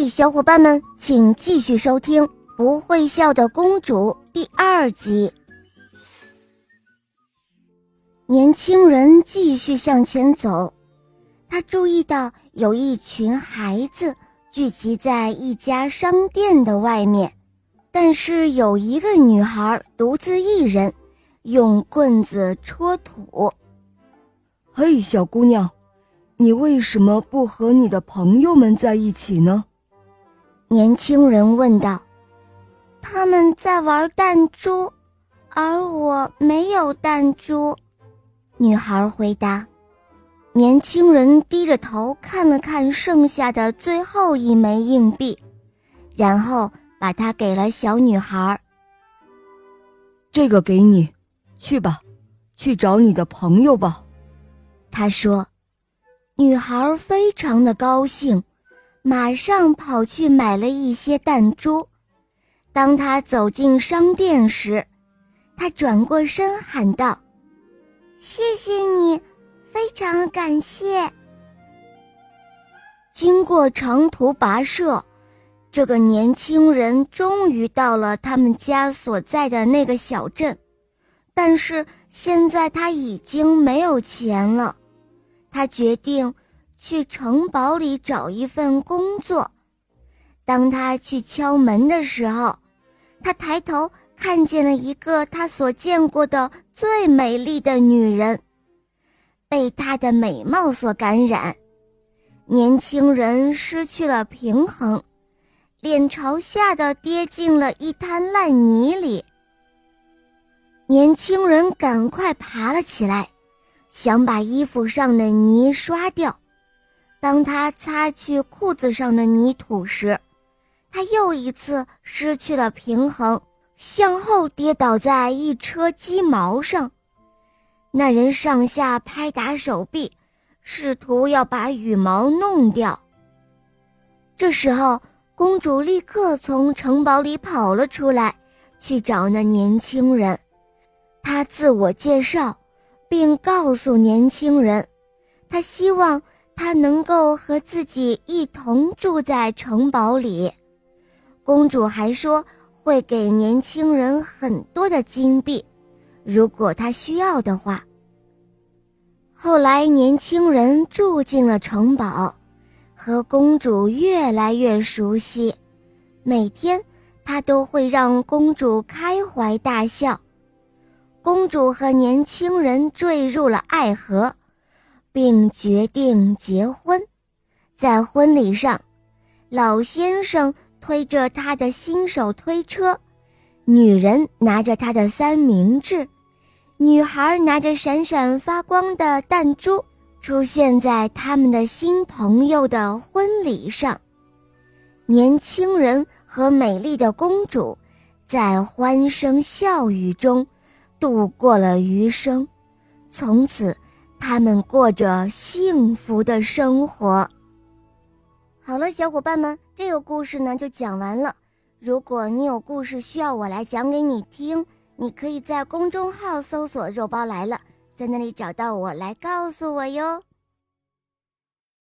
嘿，小伙伴们，请继续收听《不会笑的公主》第二集。年轻人继续向前走，他注意到有一群孩子聚集在一家商店的外面，但是有一个女孩独自一人，用棍子戳土。嘿，小姑娘，你为什么不和你的朋友们在一起呢？年轻人问道。他们在玩弹珠，而我没有弹珠。女孩回答。年轻人低着头看了看剩下的最后一枚硬币，然后把它给了小女孩。这个给你，去吧，去找你的朋友吧。他说：“女孩非常的高兴，马上跑去买了一些弹珠。当他走进商店时，他转过身喊道：‘谢谢你，非常感谢。’经过长途跋涉，这个年轻人终于到了他们家所在的那个小镇，但是现在他已经没有钱了。”他决定去城堡里找一份工作。当他去敲门的时候，他抬头看见了一个他所见过的最美丽的女人，被她的美貌所感染。年轻人失去了平衡，脸朝下的跌进了一滩烂泥里。年轻人赶快爬了起来。想把衣服上的泥刷掉，当他擦去裤子上的泥土时，他又一次失去了平衡，向后跌倒在一车鸡毛上。那人上下拍打手臂，试图要把羽毛弄掉。这时候，公主立刻从城堡里跑了出来，去找那年轻人。她自我介绍。并告诉年轻人，她希望他能够和自己一同住在城堡里。公主还说会给年轻人很多的金币，如果他需要的话。后来，年轻人住进了城堡，和公主越来越熟悉，每天他都会让公主开怀大笑。公主和年轻人坠入了爱河，并决定结婚。在婚礼上，老先生推着他的新手推车，女人拿着她的三明治，女孩拿着闪闪发光的弹珠，出现在他们的新朋友的婚礼上。年轻人和美丽的公主在欢声笑语中。度过了余生，从此，他们过着幸福的生活。好了，小伙伴们，这个故事呢就讲完了。如果你有故事需要我来讲给你听，你可以在公众号搜索“肉包来了”，在那里找到我来告诉我哟。